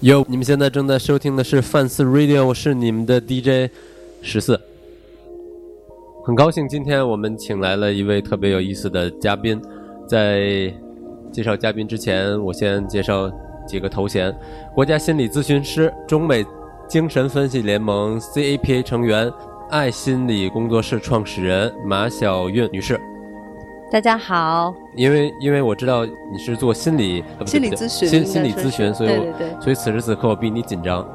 有，你们现在正在收听的是范四 Radio，我是你们的 DJ 十四。很高兴今天我们请来了一位特别有意思的嘉宾。在介绍嘉宾之前，我先介绍几个头衔：国家心理咨询师、中美精神分析联盟 CAPA 成员、爱心理工作室创始人马小韵女士。大家好，因为因为我知道你是做心理心理咨询心心理咨询，所以对对对。所以此时此刻我比你紧张，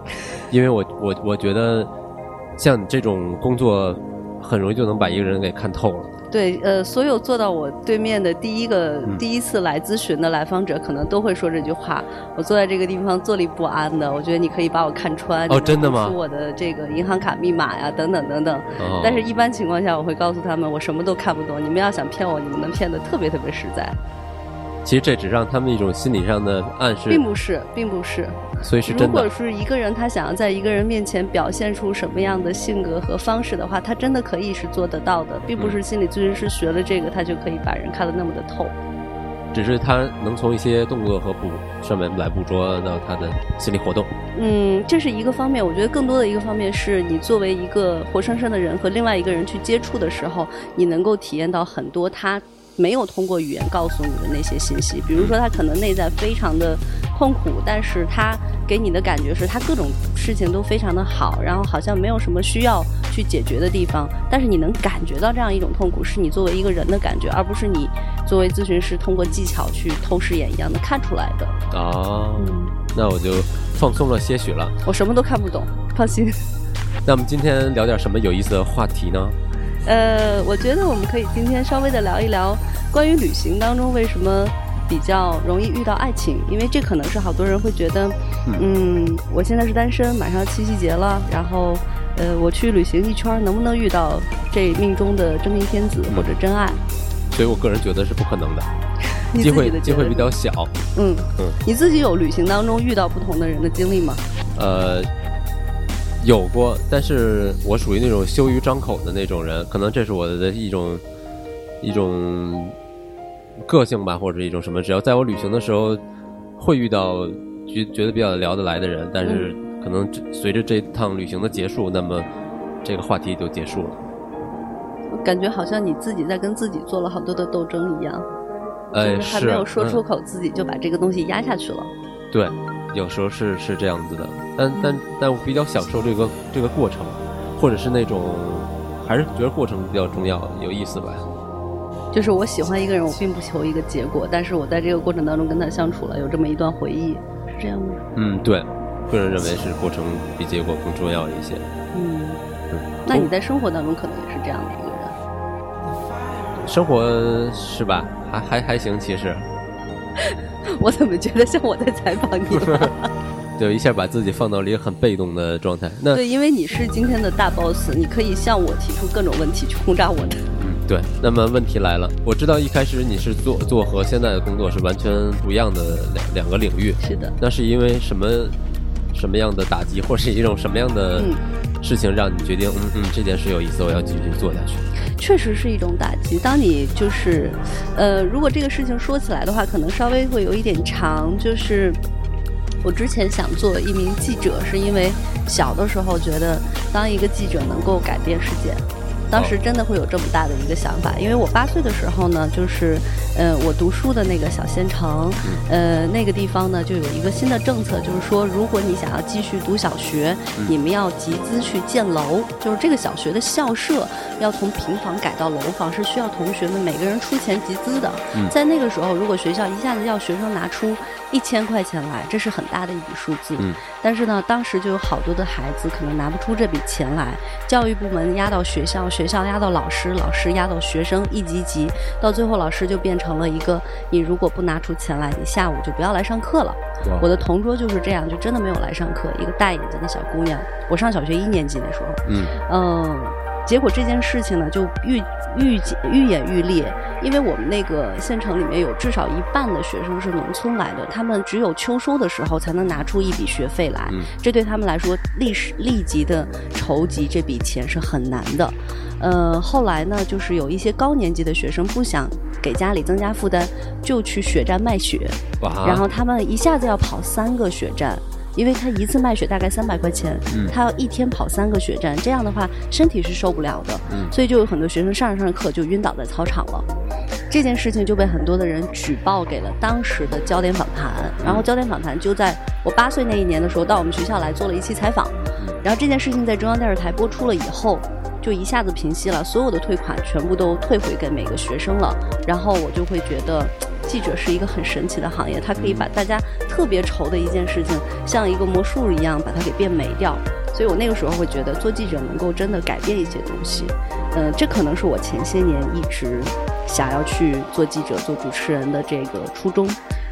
因为我我我觉得像你这种工作，很容易就能把一个人给看透了。对，呃，所有坐到我对面的第一个、嗯第一次来咨询的来访者，可能都会说这句话。我坐在这个地方坐立不安的，我觉得你可以把我看穿。哦真的吗说我的这个银行卡密码呀，等等等等。哦但是，一般情况下，我会告诉他们，我什么都看不懂。你们要想骗我，你们能骗得特别特别实在，其实这只让他们一种心理上的暗示，并不是，并不是。所以是如果。是一个人，他想要在一个人面前表现出什么样的性格和方式的话，他真的可以是做得到的，并不嗯是心理咨询师学了这个，他就可以把人看得那么的透。只是他能从一些动作和捕上面来捕捉到他的心理活动。嗯，这是一个方面。我觉得更多的一个方面是你作为一个活生生的人和另外一个人去接触的时候，你能够体验到很多他没有通过语言告诉你的那些信息。比如说，他可能内在非常的痛苦，但是他给你的感觉是他各种事情都非常的好，然后好像没有什么需要去解决的地方，但是你能感觉到这样一种痛苦，是你作为一个人的感觉，而不是你作为咨询师通过技巧去透视眼一样的看出来的。哦，嗯，那我就放松了些许了。我什么都看不懂，放心。那我们今天聊点什么有意思的话题呢？呃，我觉得我们可以今天稍微的聊一聊关于旅行当中为什么比较容易遇到爱情，因为这可能是好多人会觉得，嗯，我现在是单身，马上七夕节了，然后，呃，我去旅行一圈，能不能遇到这命中的真命天子或者真爱？所以我个人觉得是不可能的，你机自己的机会比较小。嗯嗯你自己有旅行当中遇到不同的人的经历吗？呃，有过，但是我属于那种羞于张口的那种人，可能这是我的一种一种个性吧，或者一种什么。只要在我旅行的时候，会遇到觉觉得比较聊得来的人，但是可能随着这趟旅行的结束，那么这个话题就结束了。我感觉好像你自己在跟自己做了好多的斗争一样，哎，就是还没有说嗯出口，自己就把这个东西压下去了。对，有时候是是这样子的，但但但我比较享受这个这个过程，或者是那种还是觉得过程比较重要，有意思吧。就是我喜欢一个人，我并不求一个结果，但是我在这个过程当中跟他相处了，有这么一段回忆，是这样吗？嗯，对，个人认为是过程比结果更重要一些。嗯，嗯，那你在生活当中可能也是这样的一个人。生活是吧？还还还行，其实 我怎么觉得像我在采访你呢？就一下把自己放到了一个很被动的状态。那对，因为你是今天的大 boss，你可以向我提出各种问题去轰炸我的。嗯，对。那么问题来了，我知道一开始你是做做和现在的工作是完全不一样的两两个领域，是的，那是因为什么什么样的打击，或是一种什么样的嗯事情让你决定，嗯嗯，这件事有意思，我要继续做下去。确实是一种打击。当你就是，呃，如果这个事情说起来的话，可能稍微会有一点长。就是我之前想做一名记者，是因为小的时候觉得当一个记者能够改变世界。当时真的会有这么大的一个想法，因为我八岁的时候呢，就是，呃，我读书的那个小县城，呃，那个地方呢就有一个新的政策，就是说，如果你想要继续读小学，你们要集资去建楼，就是这个小学的校舍要从平房改到楼房，是需要同学们每个人出钱集资的。嗯在那个时候，如果学校一下子要学生拿出一千块钱来，这是很大的一笔数字。嗯但是呢，当时就有好多的孩子可能拿不出这笔钱来，教育部门压到学校，学校压到老师，老师压到学生，一级级，到最后老师就变成了一个，你如果不拿出钱来，你下午就不要来上课了。我的同桌就是这样，就真的没有来上课，一个大眼睛的小姑娘，我上小学一年级那时候，嗯。嗯，结果这件事情呢就愈愈愈演愈烈，因为我们那个县城里面有至少一半的学生是农村来的，他们只有秋收的时候才能拿出一笔学费来，嗯这对他们来说立时立即的筹集这笔钱是很难的。呃，后来呢，就是有一些高年级的学生不想给家里增加负担，就去血站卖血，然后他们一下子要跑三个血站，因为他一次卖血大概三百块钱，嗯。他要一天跑三个血站，这样的话身体是受不了的，嗯。所以就有很多学生上着上着课就晕倒在操场了。这件事情就被很多的人举报给了当时的焦点访谈，然后焦点访谈就在我八岁那一年的时候到我们学校来做了一期采访，然后这件事情在中央电视台播出了以后，就一下子平息了，所有的退款全部都退回给每个学生了，然后我就会觉得。记者是一个很神奇的行业，它可以把大家特别愁的一件事情，像一个魔术一样把它给变美掉。所以我那个时候会觉得，做记者能够真的改变一些东西。呃，这可能是我前些年一直想要去做记者、做主持人的这个初衷。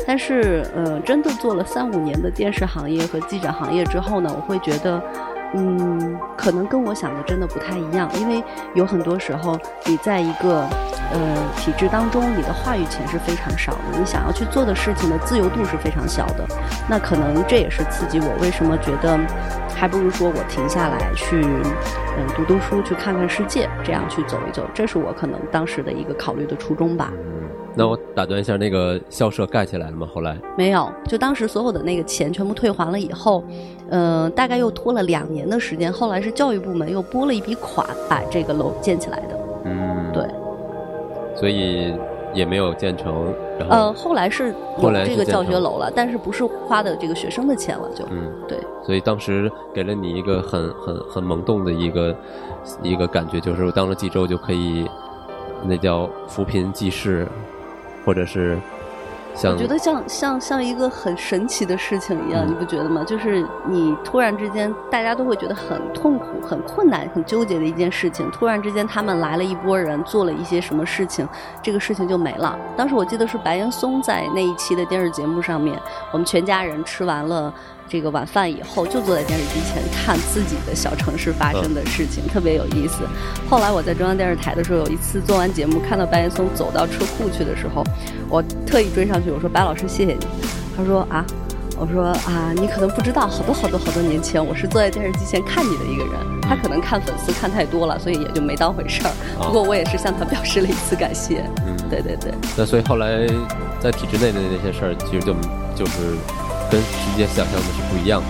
但是，呃，真的做了三五年的电视行业和记者行业之后呢，我会觉得，嗯，可能跟我想的真的不太一样，因为有很多时候你在一个呃体制当中，你的话语权是非常少的，你想要去做的事情的自由度是非常小的。那可能这也是刺激我为什么觉得，还不如说我停下来去，嗯，读读书，去看看世界，这样去走一走，这是我可能当时的一个考虑的初衷吧。嗯，那我打断一下，那个校舍盖起来了吗？后来没有，就当时所有的那个钱全部退还了以后，呃，大概又拖了两年的时间，后来是教育部门又拨了一笔款把这个楼建起来的。嗯，对，所以也没有建成，然后呃，后来是后来是有这个教学楼了，但是不是花的这个学生的钱了，就、嗯，对。所以当时给了你一个很很很萌动的一个一个感觉，就是我当了济州就可以，那叫扶贫济世，或者是像我觉得像像像一个很神奇的事情一样，嗯你不觉得吗？就是你突然之间，大家都会觉得很痛苦、很困难、很纠结的一件事情，突然之间他们来了一波人，做了一些什么事情，这个事情就没了。当时我记得是白岩松在那一期的电视节目上面，我们全家人吃完了。这个晚饭以后就坐在电视机前看自己的小城市发生的事情，特别有意思。后来我在中央电视台的时候，有一次做完节目，看到白岩松走到车库去的时候，我特意追上去，我说：“白老师，谢谢你。”他说：“啊。”我说啊，你可能不知道，好多好多好多年前，我是坐在电视机前看你的一个人。他可能看粉丝看太多了，所以也就没当回事儿。不过我也是向他表示了一次感谢。嗯，对对对。那所以后来在体制内的那些事儿，其实就就是跟直接想象的是不一样的。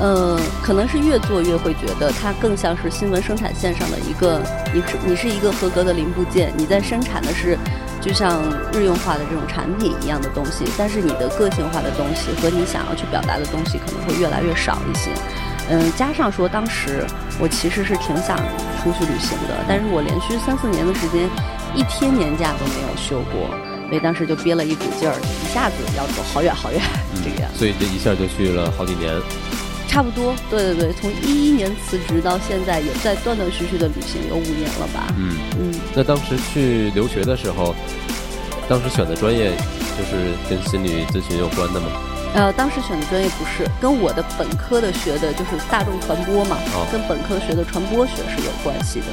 呃，可能是越做越会觉得它更像是新闻生产线上的一个，你是你是一个合格的零部件，你在生产的是就像日用化的这种产品一样的东西，但是你的个性化的东西和你想要去表达的东西可能会越来越少一些。嗯，加上说当时我其实是挺想出去旅行的，但是我连续三四年的时间一天年假都没有休过，所以当时就憋了一股劲儿，一下子要走好远好远、嗯、这个样。所以这一下就去了好几年。差不多，对对对，从一一年辞职到现在，也在断断续续的旅行有五年了吧？嗯嗯。那当时去留学的时候，当时选的专业就是跟心理咨询有关的吗？呃，当时选的专业不是跟我的本科的学的就是大众传播嘛，哦、跟本科学的传播学是有关系的。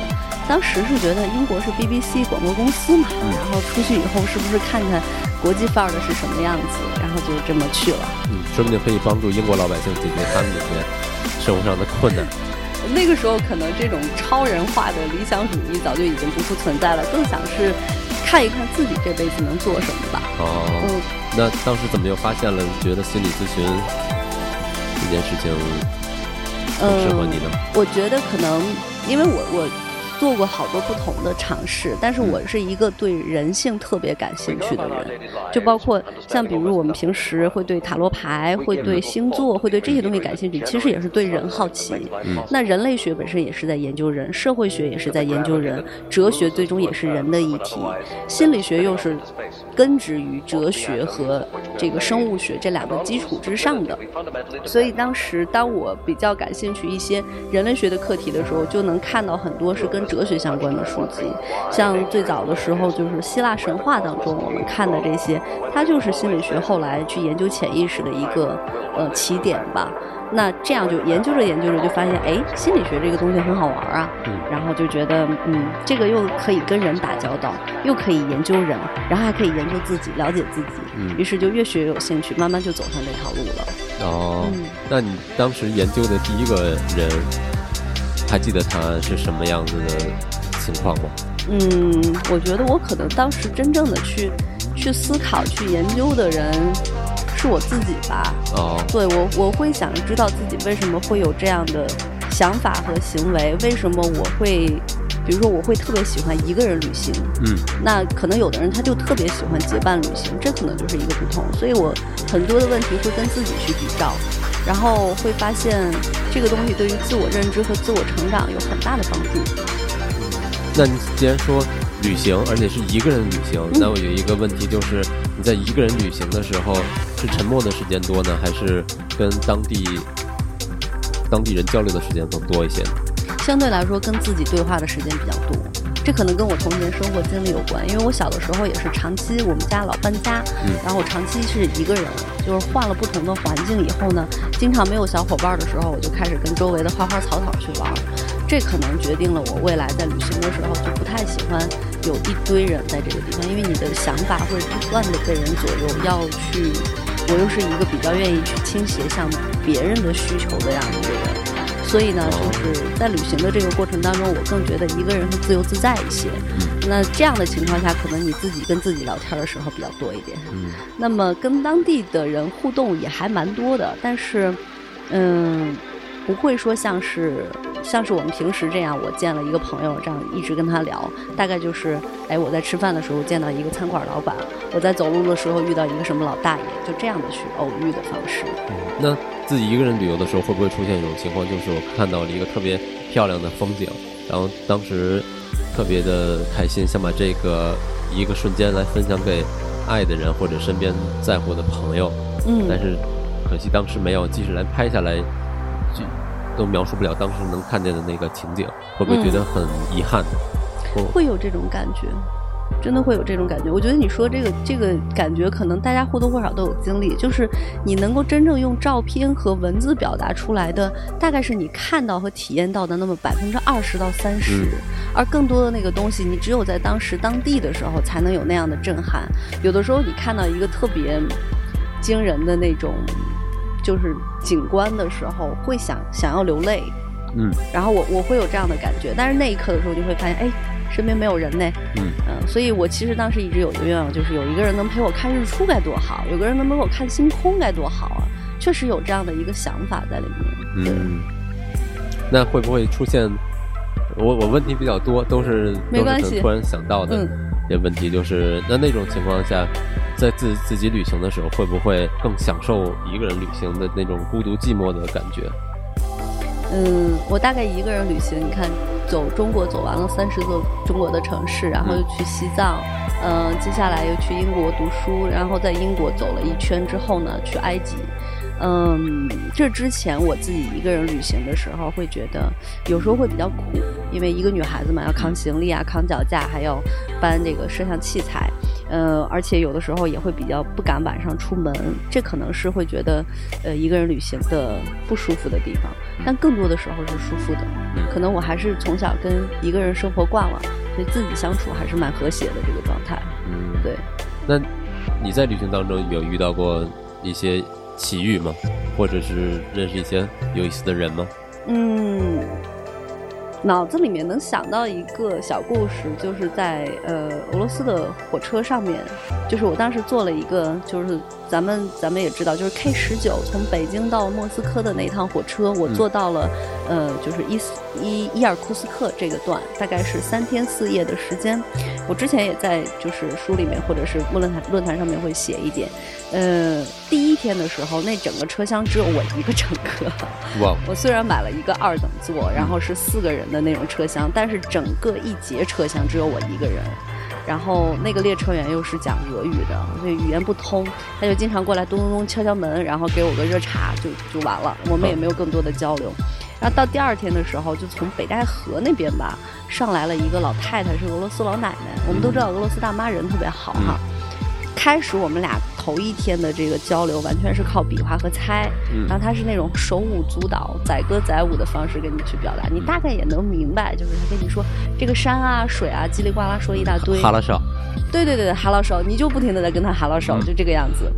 当时是觉得英国是 BBC 广播公司嘛，嗯、然后出去以后是不是看看国际范儿的是什么样子，然后就这么去了。嗯，说不定可以帮助英国老百姓解决他们那些生活上的困难。那个时候可能这种超人化的理想主义早就已经不复存在了，更想是看一看自己这辈子能做什么吧。哦，嗯，那当时怎么又发现了觉得心理咨询这件事情更适合你呢？嗯、我觉得可能因为我我。做过好多不同的尝试，但是我是一个对人性特别感兴趣的人，就包括像比如我们平时会对塔罗牌、会对星座、会对这些东西感兴趣，其实也是对人好奇。嗯、那人类学本身也是在研究人，社会学也是在研究人，哲学最终也是人的议题，心理学又是根植于哲学和这个生物学这两个基础之上的。所以当时当我比较感兴趣一些人类学的课题的时候，就能看到很多是跟哲学相关的书籍，像最早的时候就是希腊神话当中我们看的这些，它就是心理学后来去研究潜意识的一个呃起点吧。那这样就研究着研究着就发现，哎，心理学这个东西很好玩啊，嗯、然后就觉得，嗯，这个又可以跟人打交道，又可以研究人，然后还可以研究自己，了解自己，嗯、于是就越学越有兴趣，慢慢就走上这条路了。哦，嗯、那你当时研究的第一个人，还记得他是什么样子的情况吗？嗯，我觉得我可能当时真正的去去思考、去研究的人，是我自己吧。哦，对我我会想知道自己为什么会有这样的想法和行为，为什么我会，比如说我会特别喜欢一个人旅行，嗯，那可能有的人他就特别喜欢结伴旅行，这可能就是一个不同。所以我很多的问题会跟自己去比较，然后会发现这个东西对于自我认知和自我成长有很大的帮助。那你既然说旅行，而且是一个人旅行，嗯那我有一个问题就是，你在一个人旅行的时候，是沉默的时间多呢，还是跟当地当地人交流的时间更多一些呢？相对来说跟自己对话的时间比较多。这可能跟我童年生活经历有关，因为我小的时候也是长期我们家老搬家，嗯然后我长期是一个人，就是换了不同的环境以后呢，经常没有小伙伴的时候，我就开始跟周围的花花草草去玩儿，这可能决定了我未来在旅行的时候就不太喜欢有一堆人在这个地方，因为你的想法会不断的被人左右，要去，我又是一个比较愿意去倾斜向别人的需求的这样的一个人。所以呢，就是在旅行的这个过程当中，我更觉得一个人会自由自在一些。那这样的情况下，可能你自己跟自己聊天的时候比较多一点。嗯那么跟当地的人互动也还蛮多的，但是，嗯，不会说像是像是我们平时这样，我见了一个朋友，这样一直跟他聊，大概就是，哎，我在吃饭的时候见到一个餐馆老板，我在走路的时候遇到一个什么老大爷，就这样的去偶遇的方式。嗯，那自己一个人旅游的时候，会不会出现一种情况，就是我看到了一个特别漂亮的风景，然后当时特别的开心，想把这个一个瞬间来分享给爱的人或者身边在乎的朋友，嗯，但是可惜当时没有，即使来拍下来，就都描述不了当时能看见的那个情景，会不会觉得很遗憾？或会有这种感觉，真的会有这种感觉。我觉得你说这个这个感觉，可能大家或多或少都有经历，就是你能够真正用照片和文字表达出来的，大概是你看到和体验到的那么百分之二十到三十、嗯而更多的那个东西，你只有在当时当地的时候才能有那样的震撼。有的时候你看到一个特别惊人的那种。就是景观的时候，会想想要流泪，嗯然后我我会有这样的感觉，但是那一刻的时候，就会发现，哎，身边没有人呢，嗯嗯，所以我其实当时一直有一个愿望，就是有一个人能陪我看日出该多好，有个人能陪我看星空该多好啊！确实有这样的一个想法在里面。对，嗯，那会不会出现？我我问题比较多，都是没关系都是突然想到的嗯一些问题，就是那那种情况下，在自自己旅行的时候，会不会更享受一个人旅行的那种孤独寂寞的感觉？嗯，我大概一个人旅行，你看，走中国走完了三十座中国的城市，然后又去西藏，嗯、接下来又去英国读书，然后在英国走了一圈之后呢，去埃及。嗯，这之前我自己一个人旅行的时候，会觉得有时候会比较苦，因为一个女孩子嘛，要扛行李啊，扛脚架，还要搬这个摄像器材，呃，而且有的时候也会比较不敢晚上出门，这可能是会觉得，呃，一个人旅行的不舒服的地方。但更多的时候是舒服的，嗯可能我还是从小跟一个人生活惯了，所以自己相处还是蛮和谐的这个状态。嗯，对，那你在旅行当中有遇到过一些奇遇吗？或者是认识一些有意思的人吗？嗯，脑子里面能想到一个小故事，就是在呃俄罗斯的火车上面，就是我当时坐了一个，就是咱们咱们也知道，就是 K 十九从北京到莫斯科的那一趟火车，我坐到了、呃就是伊斯伊伊尔库斯克这个段，大概是三天四夜的时间。我之前也在就是书里面或者是论坛论坛上面会写一点，呃，第一天的时候，那整个车厢只有我一个乘客。哇，我虽然买了一个二等座，然后是四个人的那种车厢，但是整个一节车厢只有我一个人。然后那个列车员又是讲俄语的，所以语言不通，他就经常过来咚咚咚敲敲门，然后给我个热茶就就完了，我们也没有更多的交流。然后到第二天的时候，就从北戴河那边吧上来了一个老太太，是俄罗斯老奶奶。我们都知道俄罗斯大妈人特别好哈。开始我们俩头一天的这个交流完全是靠比划和猜，嗯然后他是那种手舞足蹈、载歌载舞的方式跟你去表达，你大概也能明白，就是他跟你说这个山啊、水啊，叽里呱啦说一大堆。哈拉少，对对对，哈拉手，你就不停的在跟他哈拉手，嗯就这个样子。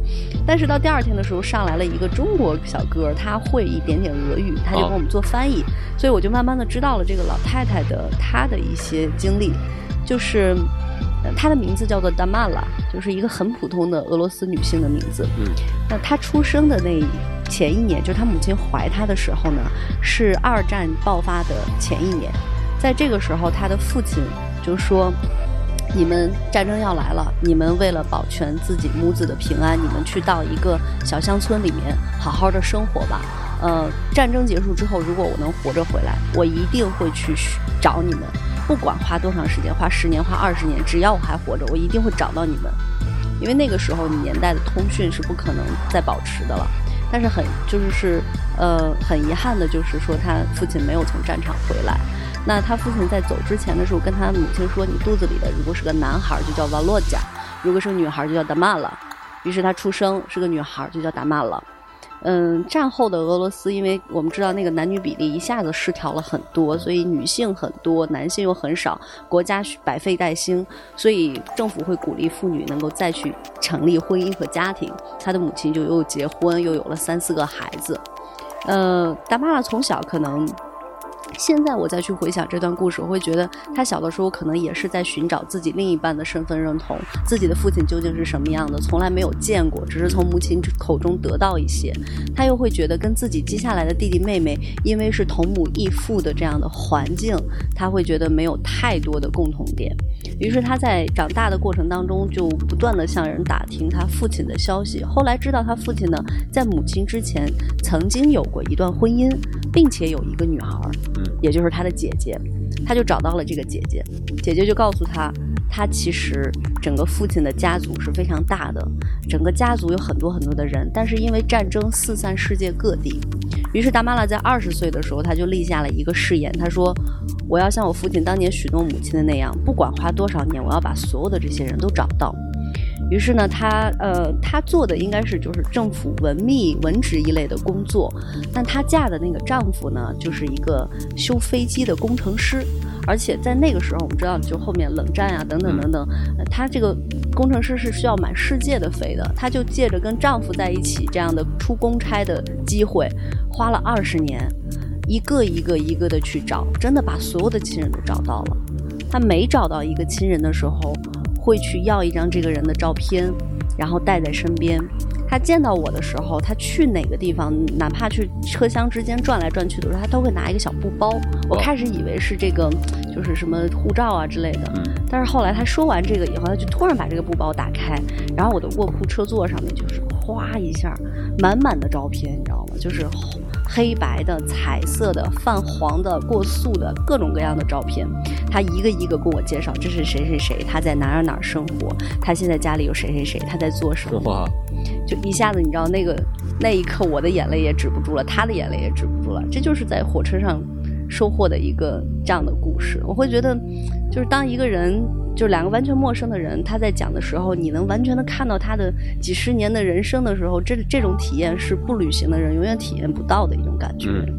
但是到第二天的时候，上来了一个中国小哥，他会一点点俄语，他就哦给我们做翻译，所以我就慢慢的知道了这个老太太的她的一些经历，就是。呃她的名字叫做 Damala，就是一个很普通的俄罗斯女性的名字。嗯，那她出生的那前一年，就是她母亲怀她的时候呢，是二战爆发的前一年。在这个时候，她的父亲就说。你们战争要来了，你们为了保全自己母子的平安，你们去到一个小乡村里面好好的生活吧。呃，战争结束之后，如果我能活着回来，我一定会去找你们，不管花多长时间，花十年，花二十年，只要我还活着，我一定会找到你们。因为那个时候你年代的通讯是不可能再保持的了。但是很就是是呃很遗憾的就是说他父亲没有从战场回来。那他父亲在走之前的时候，跟他母亲说：“你肚子里的如果是个男孩，就叫瓦洛贾；如果是个女孩，就叫达玛了。”于是他出生是个女孩，就叫达玛了。嗯，战后的俄罗斯，因为我们知道那个男女比例一下子失调了很多，所以女性很多，男性又很少，国家百废待兴，所以政府会鼓励妇女能够再去成立婚姻和家庭。她的母亲就又结婚，又有了三四个孩子。呃，达妈妈从小可能。现在我再去回想这段故事，我会觉得他小的时候可能也是在寻找自己另一半的身份认同，自己的父亲究竟是什么样的，从来没有见过，只是从母亲口中得到一些。他又会觉得跟自己接下来的弟弟妹妹，因为是同母异父的这样的环境，他会觉得没有太多的共同点。于是他在长大的过程当中，就不断的向人打听他父亲的消息。后来知道他父亲呢，在母亲之前曾经有过一段婚姻，并且有一个女孩。也就是他的姐姐，他就找到了这个姐姐，姐姐就告诉他，他其实整个父亲的家族是非常大的，整个家族有很多很多的人，但是因为战争四散世界各地，于是达玛拉在二十岁的时候，他就立下了一个誓言，他说，我要像我父亲当年许诺母亲的那样，不管花多少年，我要把所有的这些人都找到。于是呢，她呃，她做的应该是就是政府文秘文职一类的工作，但她嫁的那个丈夫呢，就是一个修飞机的工程师，而且在那个时候，我们知道，就后面冷战啊等等等等，她这个工程师是需要满世界的飞的，她就借着跟丈夫在一起这样的出公差的机会，花了二十年，一个一个一个的去找，真的把所有的亲人都找到了。她每找到一个亲人的时候。会去要一张这个人的照片，然后带在身边。他见到我的时候，他去哪个地方，哪怕去车厢之间转来转去的时候，他都会拿一个小布包。我开始以为是这个，就是什么护照啊之类的。但是后来他说完这个以后，他就突然把这个布包打开，然后我的卧铺车座上面就是哗一下，满满的照片，你知道吗？就是。黑白的、彩色的、泛黄的、过塑的各种各样的照片，他一个一个跟我介绍，这是谁谁谁，他在哪儿哪儿生活，他现在家里有谁谁谁，他在做什么，就一下子你知道那个那一刻，我的眼泪也止不住了，他的眼泪也止不住了，这就是在火车上收获的一个这样的故事。我会觉得，就是当一个人。就是两个完全陌生的人，他在讲的时候，你能完全的看到他的几十年的人生的时候，这这种体验是不旅行的人永远体验不到的一种感觉。对，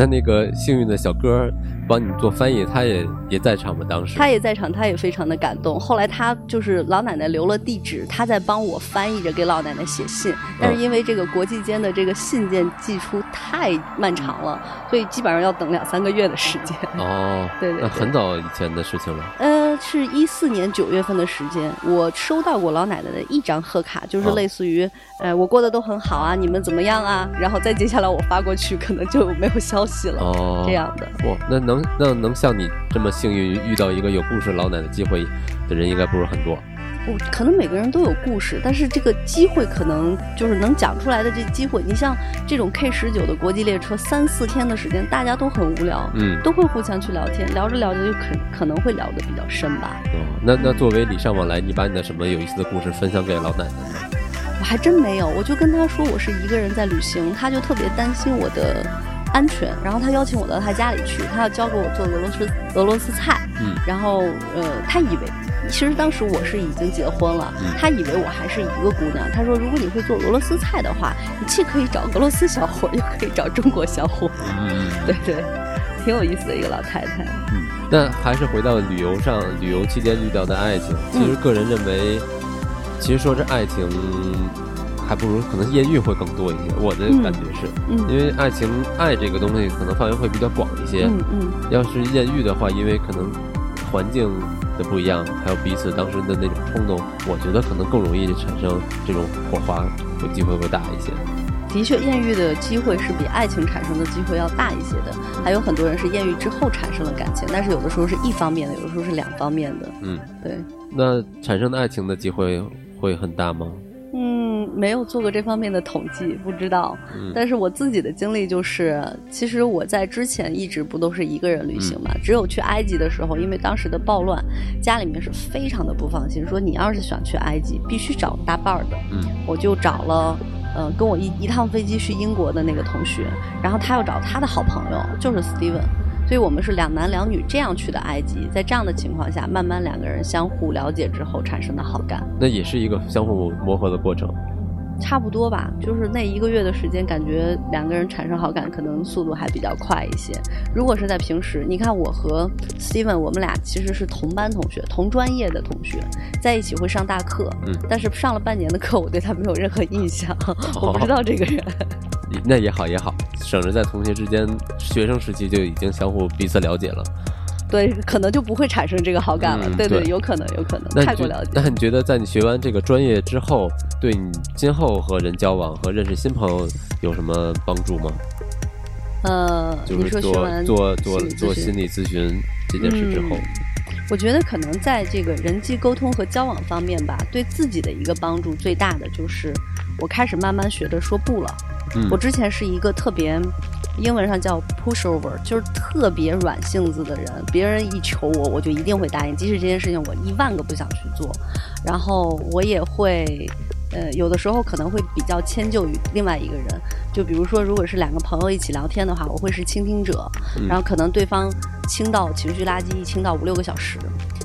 那那个幸运的小哥帮你做翻译，他也也在场吗？当时他也在场，他也非常的感动。后来他就是老奶奶留了地址，他在帮我翻译着给老奶奶写信。但是因为这个国际间的这个信件寄出太漫长了，所以基本上要等两三个月的时间。哦，对对，那很早以前的事情了。呃，是一四年九月份的时间，我收到过老奶奶的一张贺卡，就是类似于，呃，我过得都很好啊，你们怎么样啊？然后再接下来我发过去，可能就没有消息了。哦，这样的。哇，那能那能像你这么幸运遇到一个有故事老奶奶机会的人，应该不是很多。我可能每个人都有故事，但是这个机会可能就是能讲出来的这机会。你像这种 K 十九的国际列车，三四天的时间，大家都很无聊，嗯，都会互相去聊天，聊着聊着就可可能会聊得比较深吧。哦，那那作为礼尚往来，你把你的什么有意思的故事分享给老奶奶吗？我还真没有，我就跟她说我是一个人在旅行，她就特别担心我的。安全，然后他邀请我到他家里去，他要教给我做俄罗斯俄罗斯菜。嗯，然后呃，他以为其实当时我是已经结婚了，他以为我还是一个姑娘。他说，如果你会做俄罗斯菜的话，你既可以找俄罗斯小伙，又可以找中国小伙。嗯，对对，挺有意思的一个老太太。嗯，那还是回到旅游上，旅游期间遇到的爱情，其实个人认为，其实说这爱情。还不如可能艳遇会更多一些，我的感觉是，因为爱情爱这个东西可能范围会比较广一些。嗯嗯，要是艳遇的话，因为可能环境的不一样，还有彼此当时的那种冲动，我觉得可能更容易产生这种火花，会机会会大一些。的确，艳遇的机会是比爱情产生的机会要大一些的。还有很多人是艳遇之后产生了感情，但是有的时候是一方面的，有的时候是两方面的。嗯，对。那产生的爱情的机会会很大吗？嗯，没有做过这方面的统计，不知道。嗯但是我自己的经历就是，其实我在之前一直不都是一个人旅行嘛，只有去埃及的时候，因为当时的暴乱，家里面是非常的不放心，说你要是想去埃及，必须找搭伴儿的。嗯我就找了，呃，跟我一一趟飞机去英国的那个同学，然后他又找他的好朋友，就是 Steven，所以我们是两男两女这样去的埃及，在这样的情况下，慢慢两个人相互了解之后产生的好感，那也是一个相互磨合的过程。差不多吧，就是那一个月的时间，感觉两个人产生好感可能速度还比较快一些。如果是在平时，你看我和 Steven，我们俩其实是同班同学、同专业的同学，在一起会上大课，嗯但是上了半年的课，我对他没有任何印象，我不知道这个人。那也好也好，省着在同学之间，学生时期就已经相互彼此了解了。对，可能就不会产生这个好感了。嗯对对，有可能，有可能，太过了解。那你觉得在你学完这个专业之后，对你今后和人交往和认识新朋友有什么帮助吗？呃，你就是做做做做心理咨询这件事之后，嗯我觉得可能在这个人际沟通和交往方面吧，对自己的一个帮助最大的就是，我开始慢慢学着说不了。嗯我之前是一个特别，英文上叫 pushover，就是特别软性子的人。别人一求我，我就一定会答应，即使这件事情我一万个不想去做。然后我也会，呃，有的时候可能会比较迁就于另外一个人。就比如说，如果是两个朋友一起聊天的话，我会是倾听者，嗯然后可能对方倾倒情绪垃圾一倾倒五六个小时。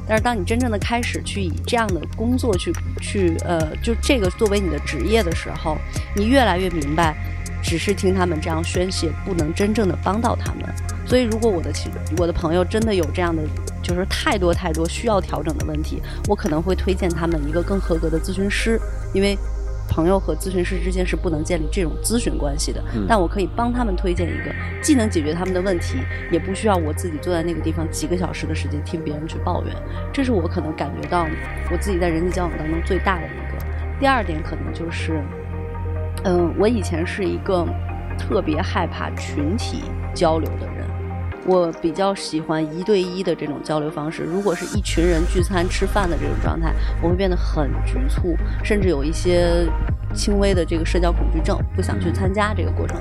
但是当你真正的开始去以这样的工作去去呃，就这个作为你的职业的时候，你越来越明白，只是听他们这样宣泄，不能真正的帮到他们。所以，如果我的亲我的朋友真的有这样的，就是太多太多需要调整的问题，我可能会推荐他们一个更合格的咨询师，因为朋友和咨询师之间是不能建立这种咨询关系的。嗯但我可以帮他们推荐一个，既能解决他们的问题，也不需要我自己坐在那个地方几个小时的时间听别人去抱怨。这是我可能感觉到我自己在人际交往当中最大的一个。第二点可能就是，嗯、我以前是一个特别害怕群体交流的人。我比较喜欢一对一的这种交流方式。如果是一群人聚餐吃饭的这种状态，我会变得很局促，甚至有一些轻微的这个社交恐惧症，不想去参加这个过程。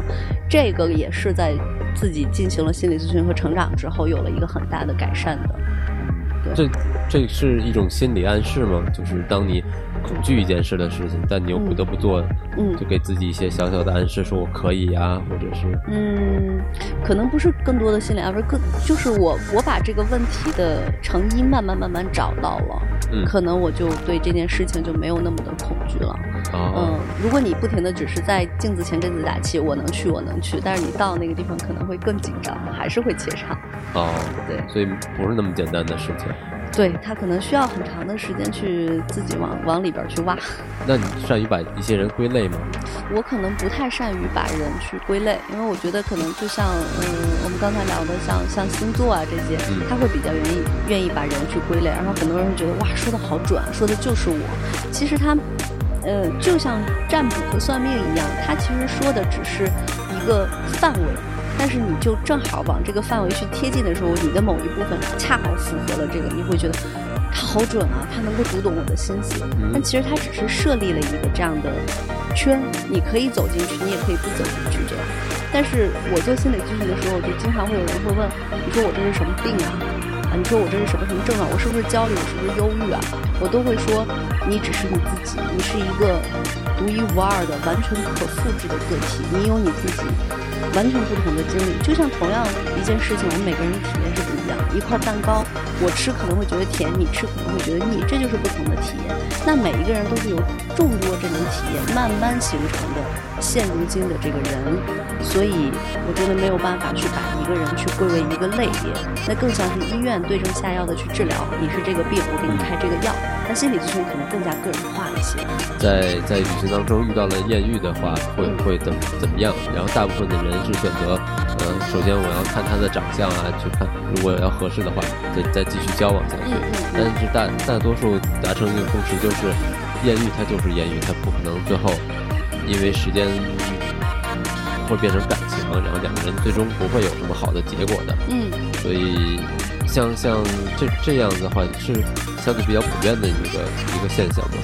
这个也是在自己进行了心理咨询和成长之后，有了一个很大的改善的。这这是一种心理暗示吗？就是当你恐惧一件事的事情，但你又不得不做，嗯就给自己一些小小的暗示，说我可以呀、或者是嗯，可能不是更多的心理暗示，更就是我我把这个问题的成因慢慢慢慢找到了，嗯可能我就对这件事情就没有那么的恐惧了。哦嗯，如果你不停的只是在镜子前跟自己打气，我能去，我能去，但是你到那个地方可能会更紧张，还是会怯场。哦，对所以不是那么简单的事情。对他可能需要很长的时间去自己往往里边去挖。那你善于把一些人归类吗？我可能不太善于把人去归类，因为我觉得可能就像嗯，我们刚才聊的像像星座啊这些嗯，他会比较愿意愿意把人去归类，然后很多人会觉得哇说的好准，说的就是我。其实他，呃，就像占卜和算命一样，他其实说的只是一个范围。但是你就正好往这个范围去贴近的时候，你的某一部分恰好符合了这个，你会觉得他好准啊，他能够读懂我的心思。嗯但其实他只是设立了一个这样的圈，你可以走进去，你也可以不走进去这样。但是我做心理咨询的时候，就经常会有人会问，你说我这是什么病啊？啊，你说我这是什么什么症啊？我是不是焦虑？我是不是忧郁啊？我都会说，你只是你自己，你是一个独一无二的、完全可复制的个体，你有你自己完全不同的经历。就像同样一件事情，我们每个人的体验是不一样。一块蛋糕，我吃可能会觉得甜，你吃可能会觉得腻，这就是不同的体验。那每一个人都是由众多这种体验慢慢形成的现如今的这个人，所以我觉得没有办法去把一个人去归为一个类别，那更像是医院对症下药的去治疗。你是这个病，给你开这个药。那心理咨询可能更加个人化一些。在在旅行当中遇到了艳遇的话，会嗯会怎么怎么样？然后大部分的人是选择呃，首先我要看他的长相啊，去看如果要合适的话，再再继续交往下去。但是大大多数达成一个共识就是，艳遇它就是艳遇，它不可能最后因为时间会变成感情，然后两个人最终不会有什么好的结果的。嗯，所以像像这这样的话是相对比较普遍的一个一个现象吗。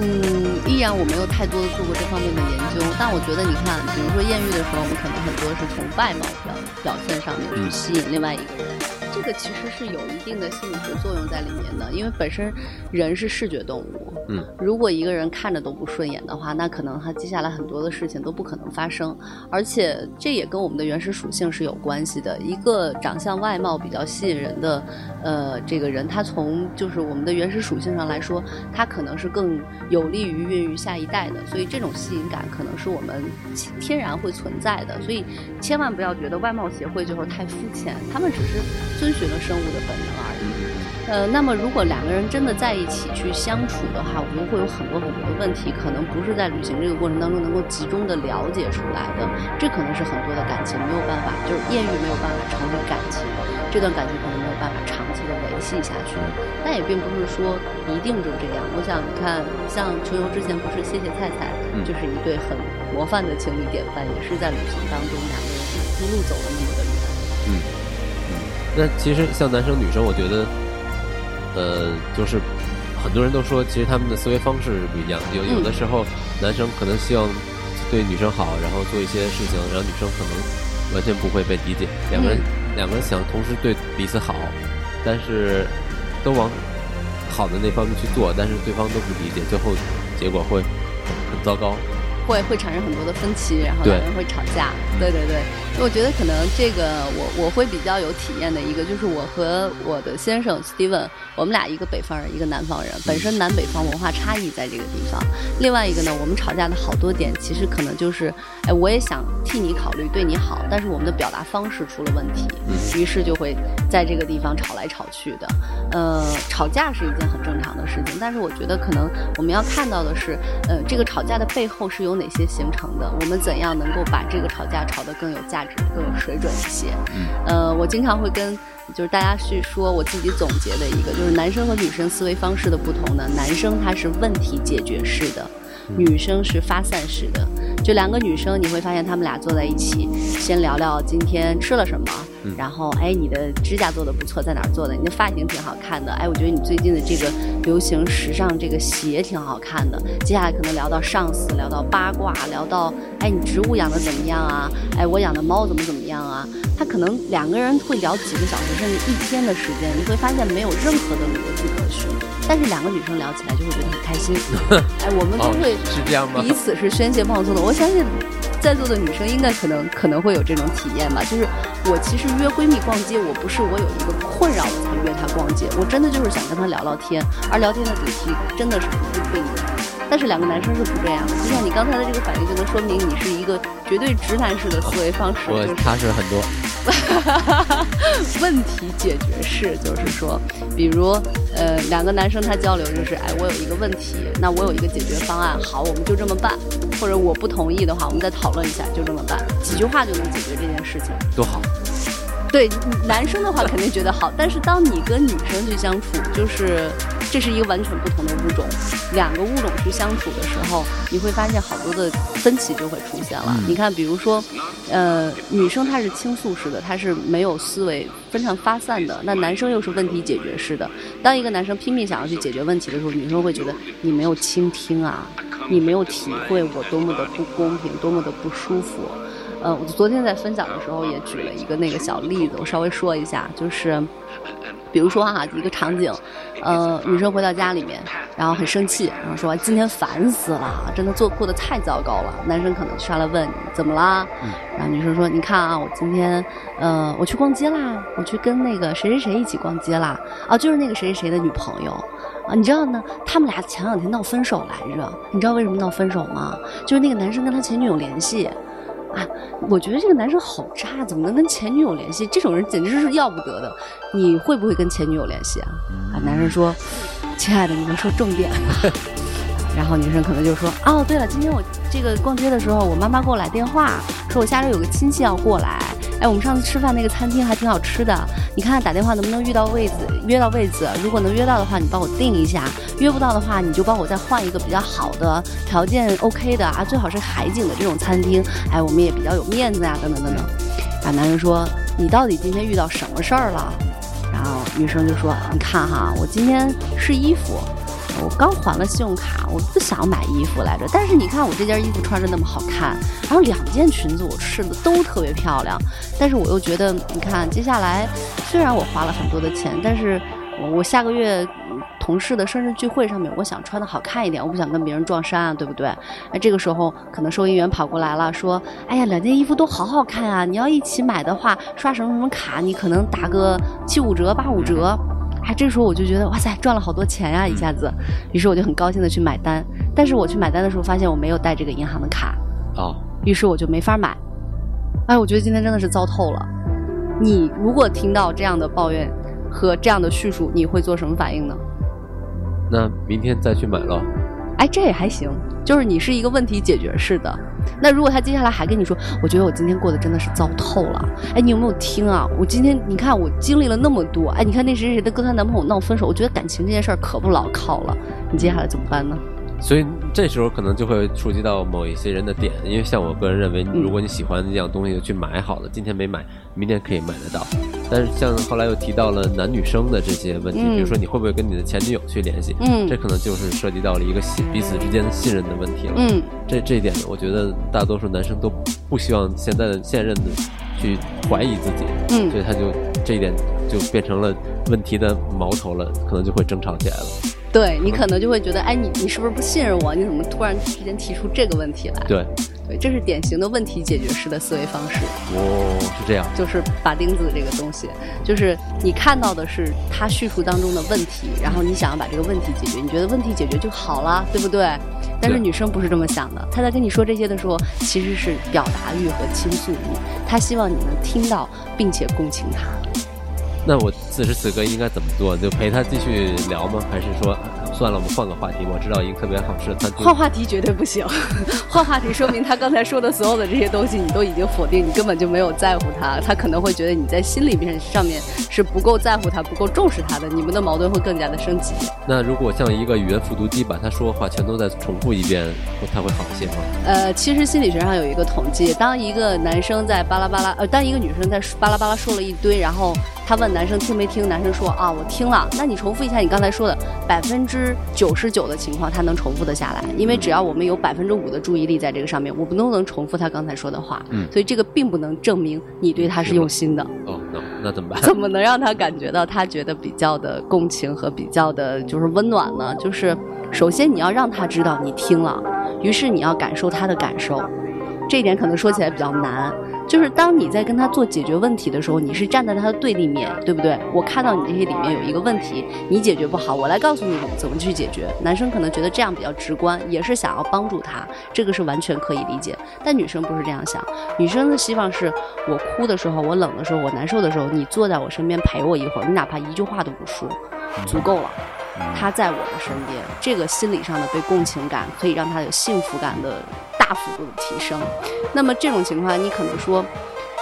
嗯，依然我没有太多的做过这方面的研究，但我觉得你看，比如说艳遇的时候，我们可能很多是从外貌表表现上面去吸引另外一个人。这个其实是有一定的心理学作用在里面的，因为本身人是视觉动物。嗯，如果一个人看着都不顺眼的话，那可能他接下来很多的事情都不可能发生。而且这也跟我们的原始属性是有关系的。一个长相外貌比较吸引人的，呃，这个人，他从就是我们的原始属性上来说，他可能是更有利于孕育下一代的。所以这种吸引感可能是我们天然会存在的。所以千万不要觉得外貌协会就是太肤浅，他们只是遵循了生物的本能而已。呃，那么如果两个人真的在一起去相处的话，我觉得会有很多很多的问题，可能不是在旅行这个过程当中能够集中的了解出来的。这可能是很多的感情没有办法，就是艳遇没有办法成为感情，这段感情可能没有办法长期的维系下去。但也并不是说一定就这样。我想你看，像穷游之前不是谢谢菜菜，就是一对很模范的情侣典范，也是在旅行当中两个人一路走了那么的那其实像男生女生，我觉得。呃，就是很多人都说，其实他们的思维方式不一样。有有的时候，男生可能希望对女生好，然后做一些事情，然后女生可能完全不会被理解。两个人两个人想同时对彼此好，但是都往好的那方面去做，但是对方都不理解，最后结果会很糟糕。会会产生很多的分歧，然后两人会吵架。对对对，我觉得可能这个我我会比较有体验的一个，就是我和我的先生 Steven，我们俩一个北方人，一个南方人，本身南北方文化差异在这个地方。另外一个呢，我们吵架的好多点，其实可能就是，哎，我也想替你考虑，对你好，但是我们的表达方式出了问题，于是就会在这个地方吵来吵去的。呃，吵架是一件很正常的事情，但是我觉得可能我们要看到的是，呃，这个吵架的背后是有。哪些形成的？我们怎样能够把这个吵架吵得更有价值、更有水准一些？嗯，呃，我经常会跟就是大家去说我自己总结的一个，就是男生和女生思维方式的不同呢。男生他是问题解决式的，女生是发散式的。就两个女生，你会发现她们俩坐在一起，先聊聊今天吃了什么。然后，哎，你的指甲做的不错，在哪儿做的？你的发型挺好看的。哎，我觉得你最近的这个流行时尚这个鞋挺好看的。接下来可能聊到上司，聊到八卦，聊到，哎，你植物养的怎么样啊？哎，我养的猫怎么怎么样啊？他可能两个人会聊几个小时，甚至一天的时间，你会发现没有任何的逻辑可循。但是两个女生聊起来就会觉得很开心。哎，我们都会是这样吗？彼此是宣泄放松的。我相信。在座的女生应该可能可能会有这种体验吧，就是我其实约闺蜜逛街，我不是我有一个困扰我才约她逛街，我真的就是想跟她聊聊天，而聊天的主题真的是不是对你。但是两个男生是不这样的，就像你刚才的这个反应，就能说明你是一个绝对直男式的思维方式。我他是很多 问题解决式，就是说，比如呃，两个男生他交流就是，哎，我有一个问题，那我有一个解决方案，好，我们就这么办。或者我不同意的话，我们再讨论一下，就这么办，几句话就能解决这件事情，多好。对男生的话肯定觉得好，但是当你跟女生去相处，就是这是一个完全不同的物种，两个物种去相处的时候，你会发现好多的分歧就会出现了。你看，比如说，呃，女生她是倾诉式的，她是没有思维，非常发散的；那男生又是问题解决式的。当一个男生拼命想要去解决问题的时候，女生会觉得你没有倾听啊，你没有体会我多么的不公平，多么的不舒服。呃，我昨天在分享的时候也举了一个那个小例子，我稍微说一下，就是，比如说哈，一个场景，呃，女生回到家里面，然后很生气，然后说今天烦死了，真的做过得太糟糕了。男生可能上来问怎么啦？然后女生说，你看啊，我今天，呃，我去逛街啦，我去跟那个谁谁谁一起逛街啦，啊，就是那个谁谁谁的女朋友，啊，你知道呢，他们俩前两天闹分手来着，你知道为什么闹分手吗？就是那个男生跟他前女友联系。啊，我觉得这个男生好渣，怎么能跟前女友联系？这种人简直是要不得的。你会不会跟前女友联系啊？啊，男生说：“亲爱的，你能说重点吗？” 然后女生可能就说：“哦，对了，今天我这个逛街的时候，我妈妈给我来电话，说我下周有个亲戚要过来，哎，我们上次吃饭那个餐厅还挺好吃的，你看看打电话能不能遇到位子，约到位子。如果能约到的话，你帮我定一下；约不到的话，你就帮我再换一个比较好的条件 OK 的啊，最好是海景的这种餐厅。哎，我们也比较有面子呀，等等等等。然后男人说：“你到底今天遇到什么事儿了？”然后女生就说：“你看哈，我今天试衣服。”我刚还了信用卡，我不想买衣服来着。但是你看我这件衣服穿着那么好看，然后两件裙子我试的都特别漂亮。但是我又觉得，你看接下来虽然我花了很多的钱，但是我下个月同事的生日聚会上面，我想穿的好看一点，我不想跟别人撞衫啊，对不对？那这个时候可能收银员跑过来了，说：“哎呀，两件衣服都好好看啊！你要一起买的话，刷什么什么卡，你可能打个七五折、八五折。”哎，这时候我就觉得哇塞，赚了好多钱呀，一下子。于是我就很高兴的去买单，但是我去买单的时候发现我没有带这个银行的卡，哦，于是我就没法买。哎，我觉得今天真的是糟透了。你如果听到这样的抱怨和这样的叙述，你会做什么反应呢？那明天再去买喽。哎，这也还行，就是你是一个问题解决式的。那如果他接下来还跟你说，我觉得我今天过得真的是糟透了。哎，你有没有听啊？我今天你看我经历了那么多。哎，你看那谁谁的跟她男朋友闹分手，我觉得感情这件事儿可不牢靠了。你接下来怎么办呢？所以这时候可能就会触及到某一些人的点，因为像我个人认为，如果你喜欢一样东西，就去买好了，今天没买，明天可以买得到。但是像后来又提到了男女生的这些问题，比如说你会不会跟你的前女友去联系？嗯，这可能就是涉及到了一个信彼此之间的信任的问题了。嗯，这这一点呢，我觉得大多数男生都不希望现在的现任的去怀疑自己。嗯，所以他就这一点就变成了问题的矛头了，可能就会争吵起来了。对你可能就会觉得，哎，你你是不是不信任我？你怎么突然之间提出这个问题来？对，对，这是典型的问题解决式的思维方式。哦，是这样。就是把钉子这个东西，就是你看到的是他叙述当中的问题，然后你想要把这个问题解决，你觉得问题解决就好了，对不对？但是女生不是这么想的，她在跟你说这些的时候，其实是表达欲和倾诉欲，她希望你能听到并且共情她。那我此时此刻应该怎么做？就陪他继续聊吗？还是说算了，我们换个话题？我知道一个特别好吃的餐厅。换话题绝对不行，换话题说明他刚才说的所有的这些东西你都已经否定，你根本就没有在乎他。他可能会觉得你在心里面上面是不够在乎他、不够重视他的，你们的矛盾会更加的升级。那如果像一个语言复读机把他说的话全都再重复一遍，他会好一些吗？呃，其实心理学上有一个统计，当一个男生在巴拉巴拉，呃，当一个女生在巴拉巴拉说了一堆，然后。他问男生听没听，男生说啊，我听了。那你重复一下你刚才说的，百分之九十九的情况他能重复的下来，因为只要我们有百分之五的注意力在这个上面，我们都能重复他刚才说的话。嗯，所以这个并不能证明你对他是用心的。哦，那那怎么办？怎么能让他感觉到他觉得比较的共情和比较的就是温暖呢？就是首先你要让他知道你听了，于是你要感受他的感受，这一点可能说起来比较难。就是当你在跟他做解决问题的时候，你是站在他的对立面，对不对？我看到你这些里面有一个问题，你解决不好，我来告诉你怎么去解决。男生可能觉得这样比较直观，也是想要帮助他，这个是完全可以理解。但女生不是这样想，女生的希望是我哭的时候，我冷的时候，我难受的时候，你坐在我身边陪我一会儿，你哪怕一句话都不说，足够了。他在我的身边，这个心理上的被共情感可以让他有幸福感的。大幅度的提升，那么这种情况，你可能说，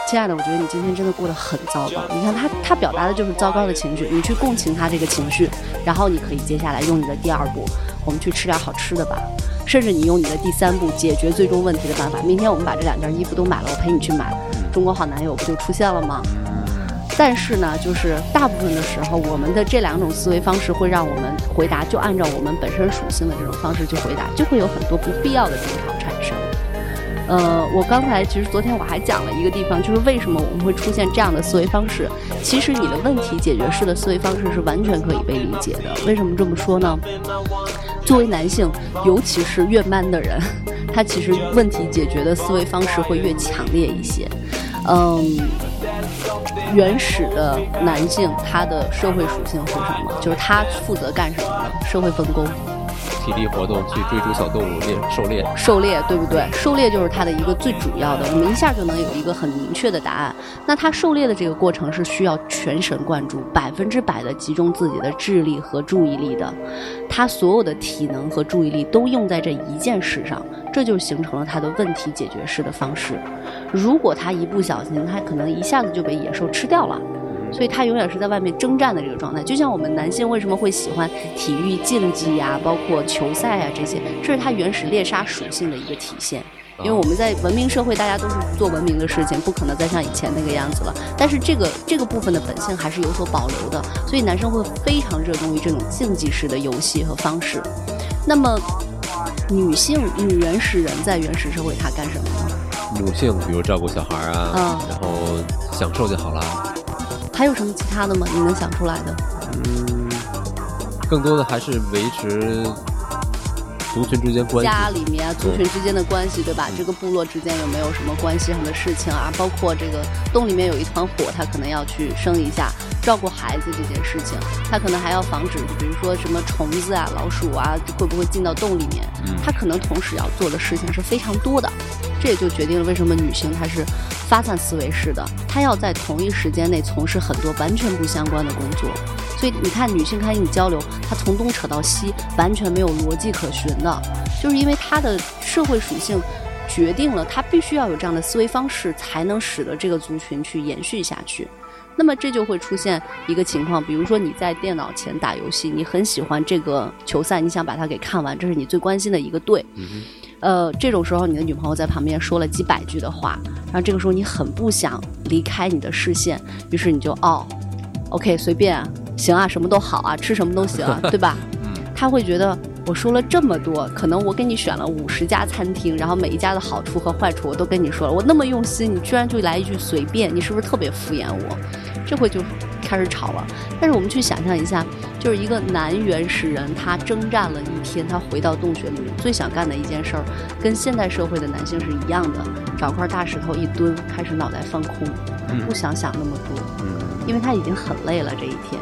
亲爱的，我觉得你今天真的过得很糟糕。你看他，他表达的就是糟糕的情绪，你去共情他这个情绪，然后你可以接下来用你的第二步，我们去吃点好吃的吧，甚至你用你的第三步解决最终问题的办法。明天我们把这两件衣服都买了，我陪你去买，中国好男友不就出现了吗？但是呢，就是大部分的时候，我们的这两种思维方式会让我们回答就按照我们本身属性的这种方式去回答，就会有很多不必要的争吵。呃，我刚才其实昨天我还讲了一个地方，就是为什么我们会出现这样的思维方式。其实你的问题解决式的思维方式是完全可以被理解的。为什么这么说呢？作为男性，尤其是越 man 的人，他其实问题解决的思维方式会越强烈一些。嗯。原始的男性，他的社会属性是什么？就是他负责干什么呢？社会分工。体力活动去追逐小动物猎狩猎，狩猎对不对？狩猎就是他的一个最主要的，我们一下就能有一个很明确的答案。那他狩猎的这个过程是需要全神贯注、百分之百的集中自己的智力和注意力的。他所有的体能和注意力都用在这一件事上，这就形成了他的问题解决式的方式。如果他一不小心，他可能一下子就被野兽吃掉了。所以他永远是在外面征战的这个状态，就像我们男性为什么会喜欢体育竞技呀，包括球赛啊这些，这是他原始猎杀属性的一个体现。因为我们在文明社会，大家都是做文明的事情，不可能再像以前那个样子了。但是这个这个部分的本性还是有所保留的，所以男生会非常热衷于这种竞技式的游戏和方式。那么，女性女原始人在原始社会她干什么呢？母性，比如照顾小孩啊，然后享受就好了。还有什么其他的吗？你能想出来的？嗯，更多的还是维持。族群之间关系，家里面族群之间的关系，对吧？这个部落之间有没有什么关系上的事情啊？包括这个洞里面有一团火，他可能要去生一下，照顾孩子这件事情，他可能还要防止，比如说什么虫子啊、老鼠啊，会不会进到洞里面？他可能同时要做的事情是非常多的，这也就决定了为什么女性她是发散思维式的，她要在同一时间内从事很多完全不相关的工作。所以你看，女性跟你交流，她从东扯到西，完全没有逻辑可循的，就是因为她的社会属性决定了她必须要有这样的思维方式，才能使得这个族群去延续下去。那么这就会出现一个情况，比如说你在电脑前打游戏，你很喜欢这个球赛，你想把它给看完，这是你最关心的一个队。嗯呃，这种时候你的女朋友在旁边说了几百句的话，然后这个时候你很不想离开你的视线，于是你就哦，OK，随便。行啊，什么都好啊，吃什么都行，啊对吧？他会觉得我说了这么多，可能我给你选了五十家餐厅，然后每一家的好处和坏处我都跟你说了，我那么用心，你居然就来一句随便，你是不是特别敷衍我？这回就开始吵了。但是我们去想象一下，就是一个男原始人，他征战了一天，他回到洞穴里面，最想干的一件事儿，跟现代社会的男性是一样的，找块大石头一蹲，开始脑袋放空，不想想那么多，因为他已经很累了这一天。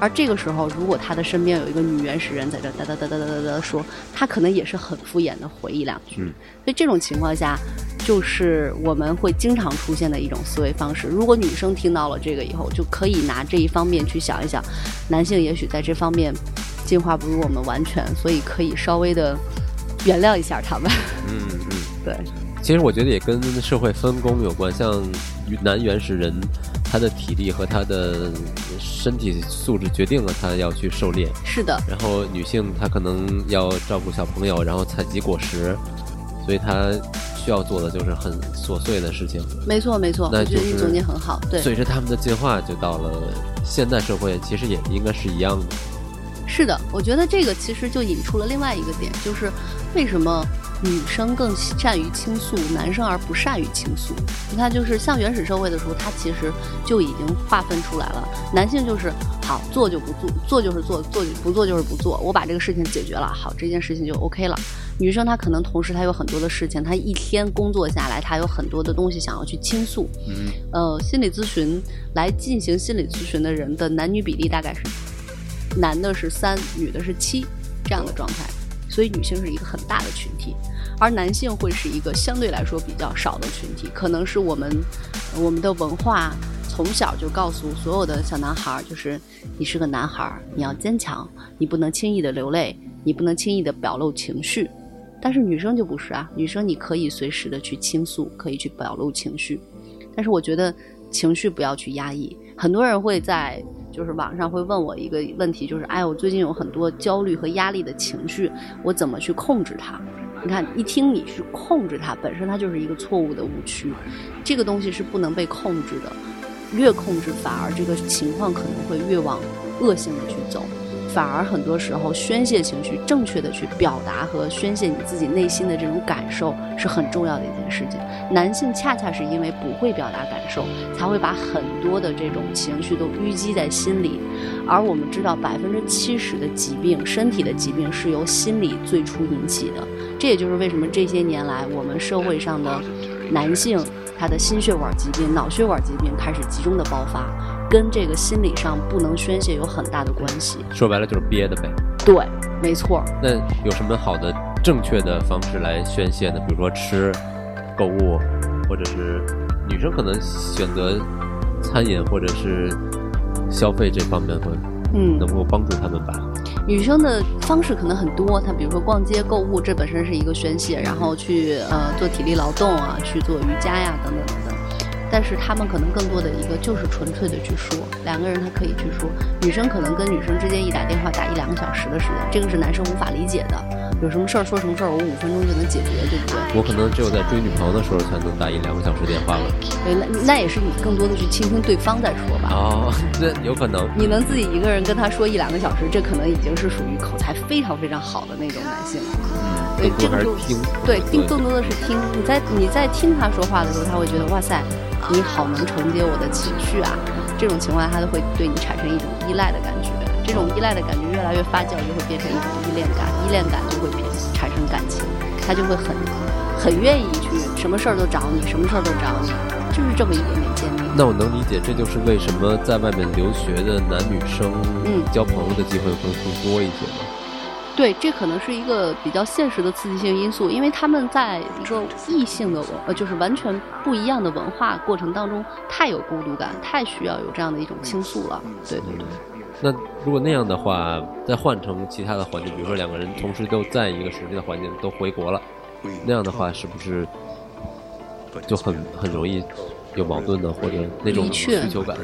而这个时候，如果他的身边有一个女原始人在这哒哒哒哒哒哒哒说，他可能也是很敷衍的回一两句。所以这种情况下，就是我们会经常出现的一种思维方式。如果女生听到了这个以后，就可以拿这一方面去想一想，男性也许在这方面进化不如我们完全，所以可以稍微的原谅一下他们。嗯嗯，对。其实我觉得也跟社会分工有关，像男原始人。他的体力和他的身体素质决定了他要去狩猎。是的。然后女性她可能要照顾小朋友，然后采集果实，所以她需要做的就是很琐碎的事情。没错，没错。那就是总结很好。对。随着他们的进化，就到了现代社会，其实也应该是一样的。是的，我觉得这个其实就引出了另外一个点，就是为什么。女生更善于倾诉，男生而不善于倾诉。你看，就是像原始社会的时候，他其实就已经划分出来了。男性就是好做就不做，做就是做，做不做就是不做。我把这个事情解决了，好，这件事情就 OK 了。女生她可能同时她有很多的事情，她一天工作下来，她有很多的东西想要去倾诉。嗯。呃，心理咨询来进行心理咨询的人的男女比例大概是，男的是三，女的是七这样的状态。所以女性是一个很大的群体。而男性会是一个相对来说比较少的群体，可能是我们我们的文化从小就告诉所有的小男孩，就是你是个男孩，你要坚强，你不能轻易的流泪，你不能轻易的表露情绪。但是女生就不是啊，女生你可以随时的去倾诉，可以去表露情绪，但是我觉得情绪不要去压抑。很多人会在就是网上会问我一个问题，就是哎，我最近有很多焦虑和压力的情绪，我怎么去控制它？你看，一听你去控制它，本身它就是一个错误的误区。这个东西是不能被控制的，越控制反而这个情况可能会越往恶性的去走。反而很多时候宣泄情绪，正确的去表达和宣泄你自己内心的这种感受是很重要的一件事情。男性恰恰是因为不会表达感受，才会把很多的这种情绪都淤积在心里。而我们知道，百分之七十的疾病，身体的疾病是由心理最初引起的。这也就是为什么这些年来我们社会上的男性他的心血管疾病、脑血管疾病开始集中的爆发。跟这个心理上不能宣泄有很大的关系。说白了就是憋的呗。对，没错。那有什么好的、正确的方式来宣泄呢？比如说吃、购物，或者是女生可能选择餐饮或者是消费这方面会，嗯，能够帮助他们吧。女生的方式可能很多，她比如说逛街购物，这本身是一个宣泄，然后去呃做体力劳动啊，去做瑜伽呀等等等等。但是他们可能更多的一个就是纯粹的去说，两个人他可以去说，女生可能跟女生之间一打电话打一两个小时的时间，这个是男生无法理解的。有什么事儿说什么事儿，我五分钟就能解决，对不对？我可能只有在追女朋友的时候才能打一两个小时电话了。对，那那也是你更多的去倾听对方再说吧。哦，这有可能。你能自己一个人跟他说一两个小时，这可能已经是属于口才非常非常好的那种男性了。嗯，对，这个就听。对，听更多的是听。你在你在听他说话的时候，他会觉得哇塞，你好能承接我的情绪啊。这种情况下，他都会对你产生一种依赖的感觉。这种依赖的感觉越来越发酵，就会变成一种依恋感，依恋感就会变产生感情，他就会很很愿意去什么事儿都找你，什么事儿都找你，就是这么一点点坚定。那我能理解，这就是为什么在外面留学的男女生，嗯交朋友的机会会更多一些呢？对，这可能是一个比较现实的刺激性因素，因为他们在一个异性的文呃，就是完全不一样的文化过程当中，太有孤独感，太需要有这样的一种倾诉了。对对对。那如果那样的话，再换成其他的环境，比如说两个人同时都在一个熟悉的环境，都回国了，那样的话是不是就很很容易有矛盾呢？或者那种需求感？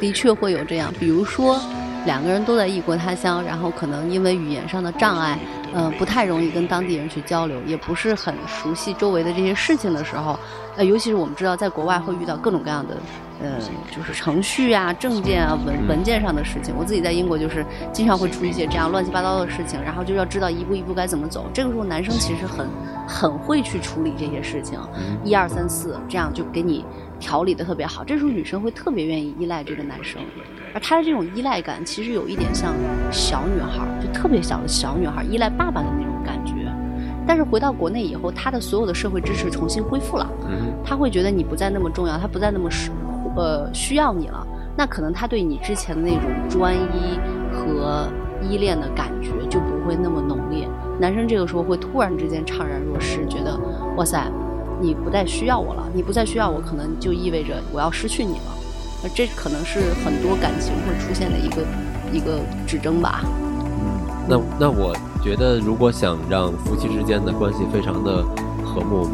的确会有这样，比如说两个人都在异国他乡，然后可能因为语言上的障碍，呃，不太容易跟当地人去交流，也不是很熟悉周围的这些事情的时候，呃，尤其是我们知道在国外会遇到各种各样的，呃，就是程序啊、证件啊、文文件上的事情。我自己在英国就是经常会出一些这样乱七八糟的事情，然后就要知道一步一步该怎么走。这个时候男生其实很很会去处理这些事情，一二三四，这样就给你调理的特别好。这时候女生会特别愿意依赖这个男生，而她的这种依赖感其实有一点像小女孩儿，就特别小的小女孩儿依赖爸爸的那种感觉。但是回到国内以后，她的所有的社会支持重新恢复了，嗯她会觉得你不再那么重要，她不再那么需呃需要你了。那可能她对你之前的那种专一和依恋的感觉就不会那么浓烈。男生这个时候会突然之间怅然若失，觉得哇塞，你不再需要我了，你不再需要我，可能就意味着我要失去你了。这可能是很多感情会出现的一个一个指征吧。嗯那那我觉得，如果想让夫妻之间的关系非常的和睦，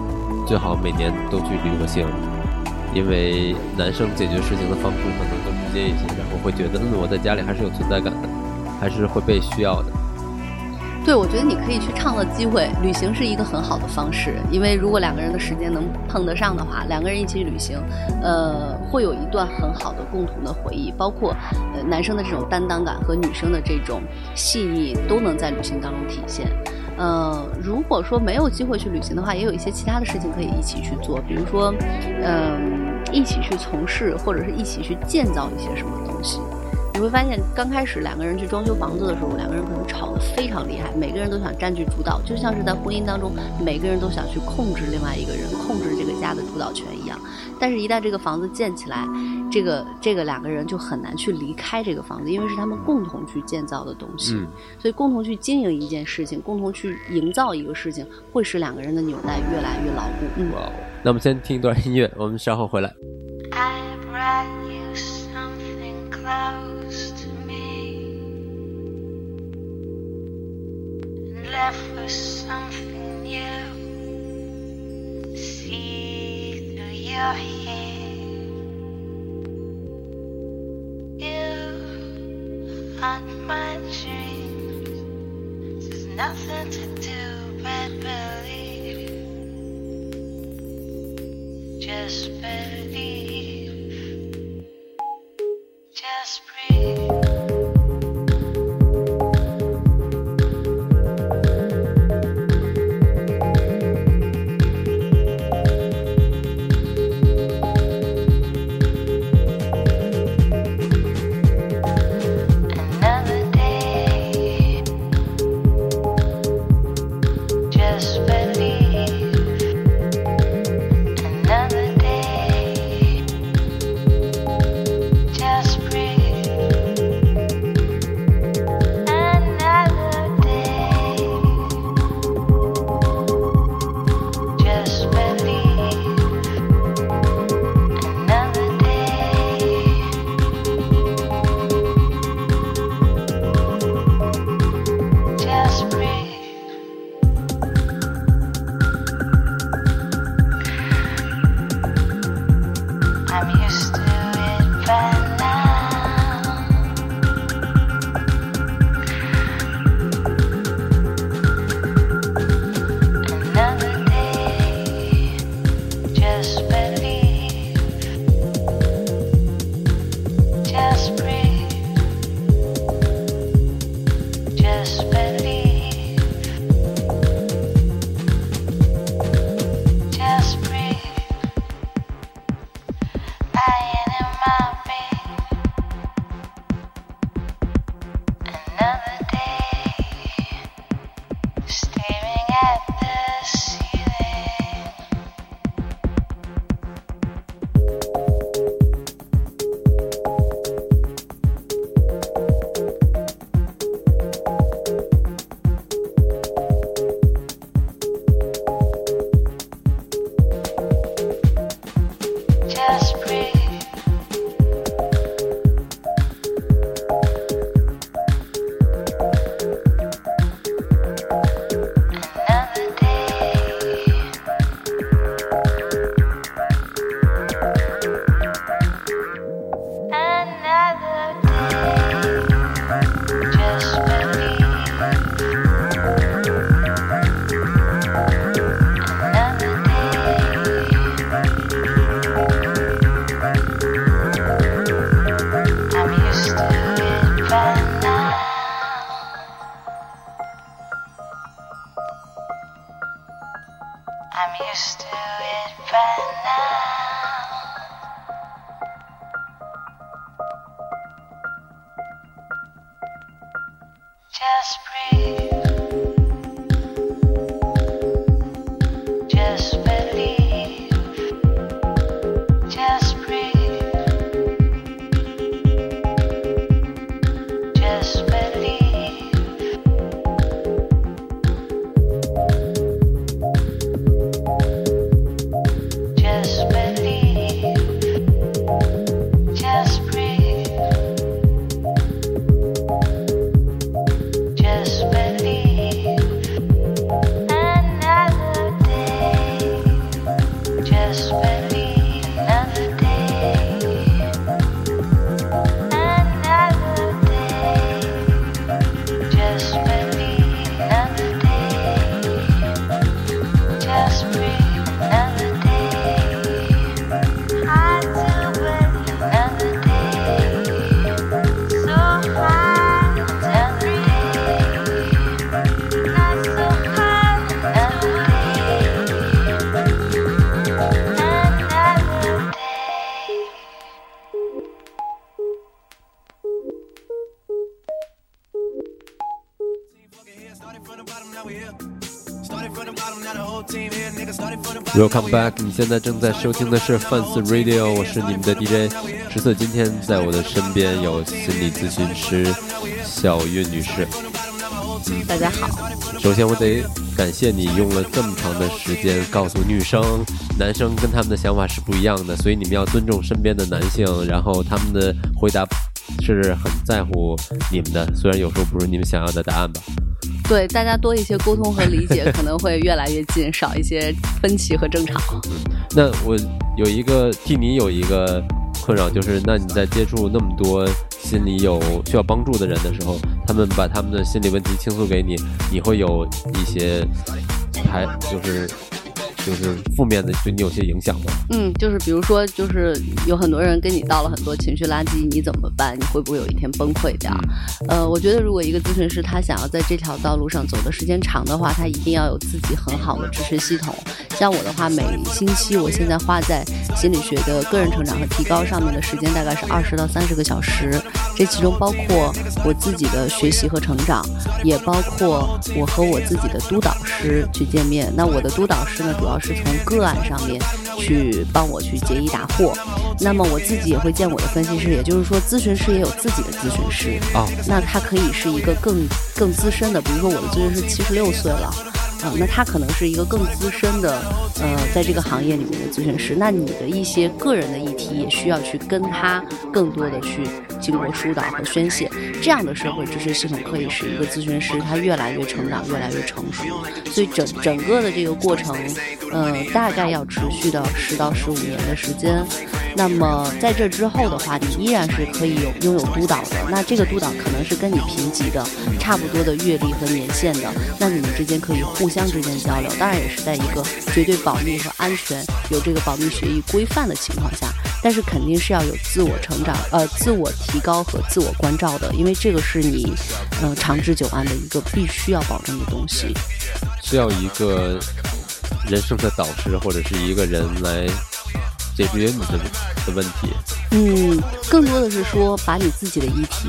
最好每年都去旅个行，因为男生解决事情的方式可能更直接一些，然后会觉得，嗯，我在家里还是有存在感的，还是会被需要的。对，我觉得你可以去创造机会，旅行是一个很好的方式，因为如果两个人的时间能碰得上的话，两个人一起旅行，呃，会有一段很好的共同的回忆，包括呃男生的这种担当感和女生的这种细腻都能在旅行当中体现。呃，如果说没有机会去旅行的话，也有一些其他的事情可以一起去做，比如说，嗯、一起去从事或者是一起去建造一些什么东西。你会发现，刚开始两个人去装修房子的时候，两个人可能吵得非常厉害，每个人都想占据主导，就像是在婚姻当中，每个人都想去控制另外一个人，控制这个家的主导权一样。但是，一旦这个房子建起来，这个这个两个人就很难去离开这个房子，因为是他们共同去建造的东西。嗯所以，共同去经营一件事情，共同去营造一个事情，会使两个人的纽带越来越牢固。嗯！那我们先听一段音乐，我们稍后回来。I brought you something close left with something new. See through your hair. You haunt my dreams. There's nothing to do but believe. Just believe. Just breathe. Welcome back！你现在正在收听的是 Fans Radio，我是你们的 DJ 十四。今天在我的身边有心理咨询师小韵女士。大家好，首先，我得感谢你用了这么长的时间告诉女生，男生跟他们的想法是不一样的，所以你们要尊重身边的男性，然后他们的回答是很在乎你们的，虽然有时候不是你们想要的答案吧。对大家多一些沟通和理解，可能会越来越近，少一些分歧和争吵。嗯那我有一个替你有一个困扰，就是那你在接触那么多心理有需要帮助的人的时候，他们把他们的心理问题倾诉给你，你会有一些还就是就是负面的对你有些影响吗？嗯，就是比如说，就是有很多人跟你倒了很多情绪垃圾，你怎么办？你会不会有一天崩溃掉？呃，我觉得如果一个咨询师他想要在这条道路上走的时间长的话，他一定要有自己很好的支持系统。像我的话，每星期我现在花在心理学的个人成长和提高上面的时间大概是二十到三十个小时，这其中包括我自己的学习和成长，也包括我和我自己的督导师去见面。那我的督导师呢，主要是从个案上面去帮我去解疑答惑。那么我自己也会见我的分析师，也就是说，咨询师也有自己的咨询师。哦，那他可以是一个更更资深的，比如说我的咨询师七十六岁了。啊、那他可能是一个更资深的，呃，在这个行业里面的咨询师。那你的一些个人的议题也需要去跟他更多的去经过疏导和宣泄，这样的社会支持系统可以使一个咨询师他越来越成长，越来越成熟。所以整整个的这个过程，呃，大概要持续到十到十五年的时间。那么在这之后的话，你依然是可以有拥有督导的。那这个督导可能是跟你平级的，差不多的阅历和年限的。那你们之间可以互相之间交流，当然也是在一个绝对保密和安全、有这个保密协议规范的情况下，但是肯定是要有自我成长、呃自我提高和自我关照的，因为这个是你呃长治久安的一个必须要保证的东西。需要一个人生的导师或者是一个人来解决你的的问题。嗯，更多的是说把你自己的议题，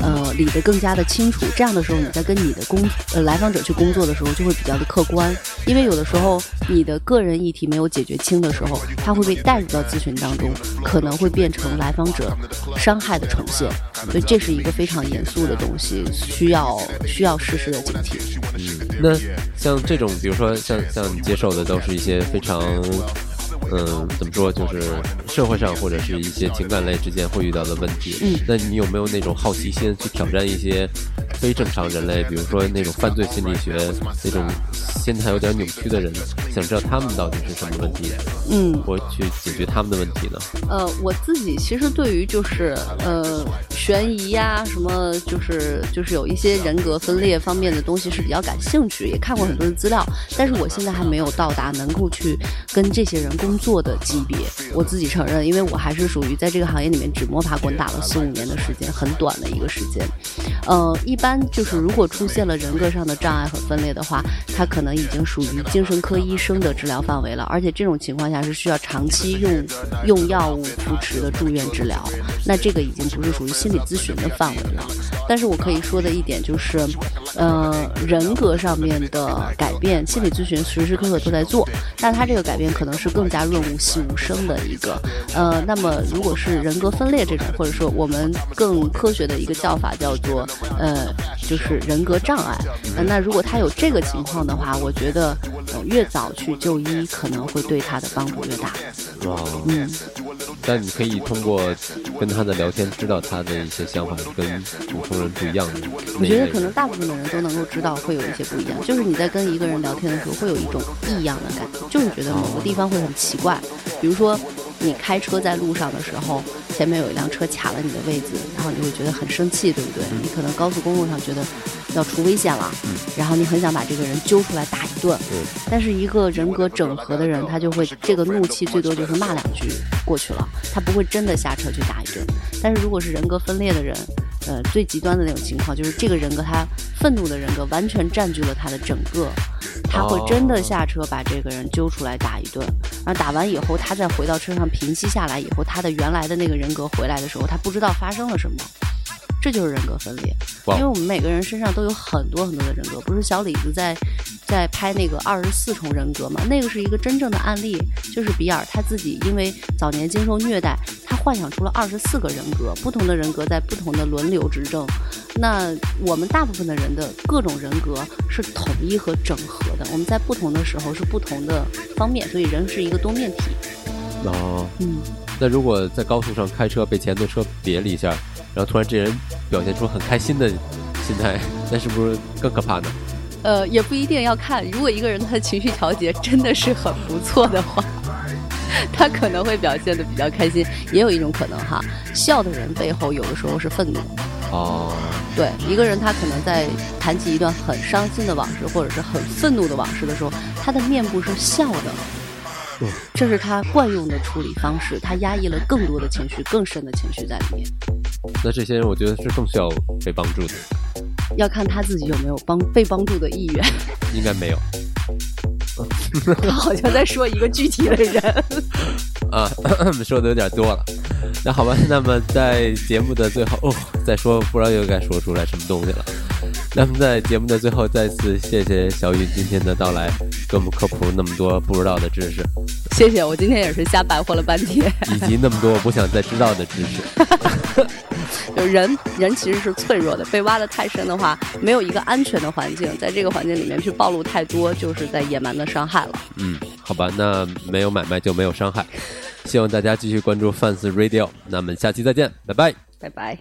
呃，理得更加的清楚。这样的时候，你在跟你的工呃来访者去工作的时候，就会比较的客观。因为有的时候你的个人议题没有解决清的时候，他会被带入到咨询当中，可能会变成来访者伤害的呈现。所以这是一个非常严肃的东西，需要需要时时的警惕。嗯，那像这种，比如说像像你接受的都是一些非常。嗯，怎么说？就是社会上或者是一些情感类之间会遇到的问题。嗯那你有没有那种好奇心去挑战一些非正常人类，比如说那种犯罪心理学那种心态有点扭曲的人，想知道他们到底是什么问题，嗯，或去解决他们的问题呢？呃，我自己其实对于就是呃悬疑呀、什么就是就是有一些人格分裂方面的东西是比较感兴趣，也看过很多的资料，但是我现在还没有到达能够去跟这些人工作的级别。我自己承认，因为我还是属于在这个行业里面只摸爬滚打了四五年的时间，很短的一个时间。呃，一一般就是如果出现了人格上的障碍和分裂的话，它可能已经属于精神科医生的治疗范围了，而且这种情况下是需要长期用用药物扶持的住院治疗。那这个已经不是属于心理咨询的范围了。但是我可以说的一点就是，呃，人格上面的改变，心理咨询时时刻刻都在做，但它这个改变可能是更加润物细无声的一个。呃，那么如果是人格分裂这种，或者说我们更科学的一个叫法叫做，呃，就是人格障碍。那那如果他有这个情况的话，我觉得、呃、越早去就医可能会对他的帮助越大。哇，嗯。但你可以通过跟他的聊天，知道他的一些想法跟普通人不一样的。我觉得可能大部分的人都能够知道会有一些不一样，就是你在跟一个人聊天的时候，会有一种异样的感觉，就是觉得某个地方会很奇怪。比如说，你开车在路上的时候，前面有一辆车卡了你的位置，然后你会觉得很生气，对不对？你可能高速公路上觉得要出危险了，然后你很想把这个人揪出来打一顿。嗯但是一个人格整合的人，他就会这个怒气最多就是骂两句过去了，他不会真的下车去打一顿。但是如果是人格分裂的人，呃，最极端的那种情况就是这个人格他愤怒的人格完全占据了他的整个，他会真的下车把这个人揪出来打一顿，然后打完以后，他再回到车上平息下来以后，他的原来的那个人格回来的时候，他不知道发生了什么。这就是人格分裂，哇因为我们每个人身上都有很多很多的人格，不是小李子在在拍那个二十四重人格嘛？那个是一个真正的案例，就是比尔他自己因为早年经受虐待，他幻想出了二十四个人格，不同的人格在不同的轮流执政。那我们大部分的人的各种人格是统一和整合的，我们在不同的时候是不同的方面，所以人是一个多面体。哦，嗯，那如果在高速上开车被前头车别了一下，然后突然这人表现出很开心的心态，那是不是更可怕呢？呃，也不一定要看。如果一个人他的情绪调节真的是很不错的话，他可能会表现的比较开心。也有一种可能哈，笑的人背后有的时候是愤怒。哦，对，一个人他可能在谈起一段很伤心的往事，或者是很愤怒的往事的时候，他的面部是笑的。嗯这是他惯用的处理方式，他压抑了更多的情绪、更深的情绪在里面。那这些人我觉得是更需要被帮助的，要看他自己有没有帮被帮助的意愿。应该没有他好像在说一个具体的人。啊，说的有点多了。那好吧，那么在节目的最后，哦，再说不知道又该说出来什么东西了。那么在节目的最后，再次谢谢小雨今天的到来，给我们科普那么多不知道的知识，谢谢我今天也是瞎白活了半天。以及那么多我不想再知道的知识。就 人人其实是脆弱的被挖的太深的话没有一个安全的环境在这个环境里面去暴露太多就是在野蛮的伤害了。嗯好吧那没有买卖就没有伤害。希望大家继续关注范斯 radio 那我们下期再见拜拜。拜拜。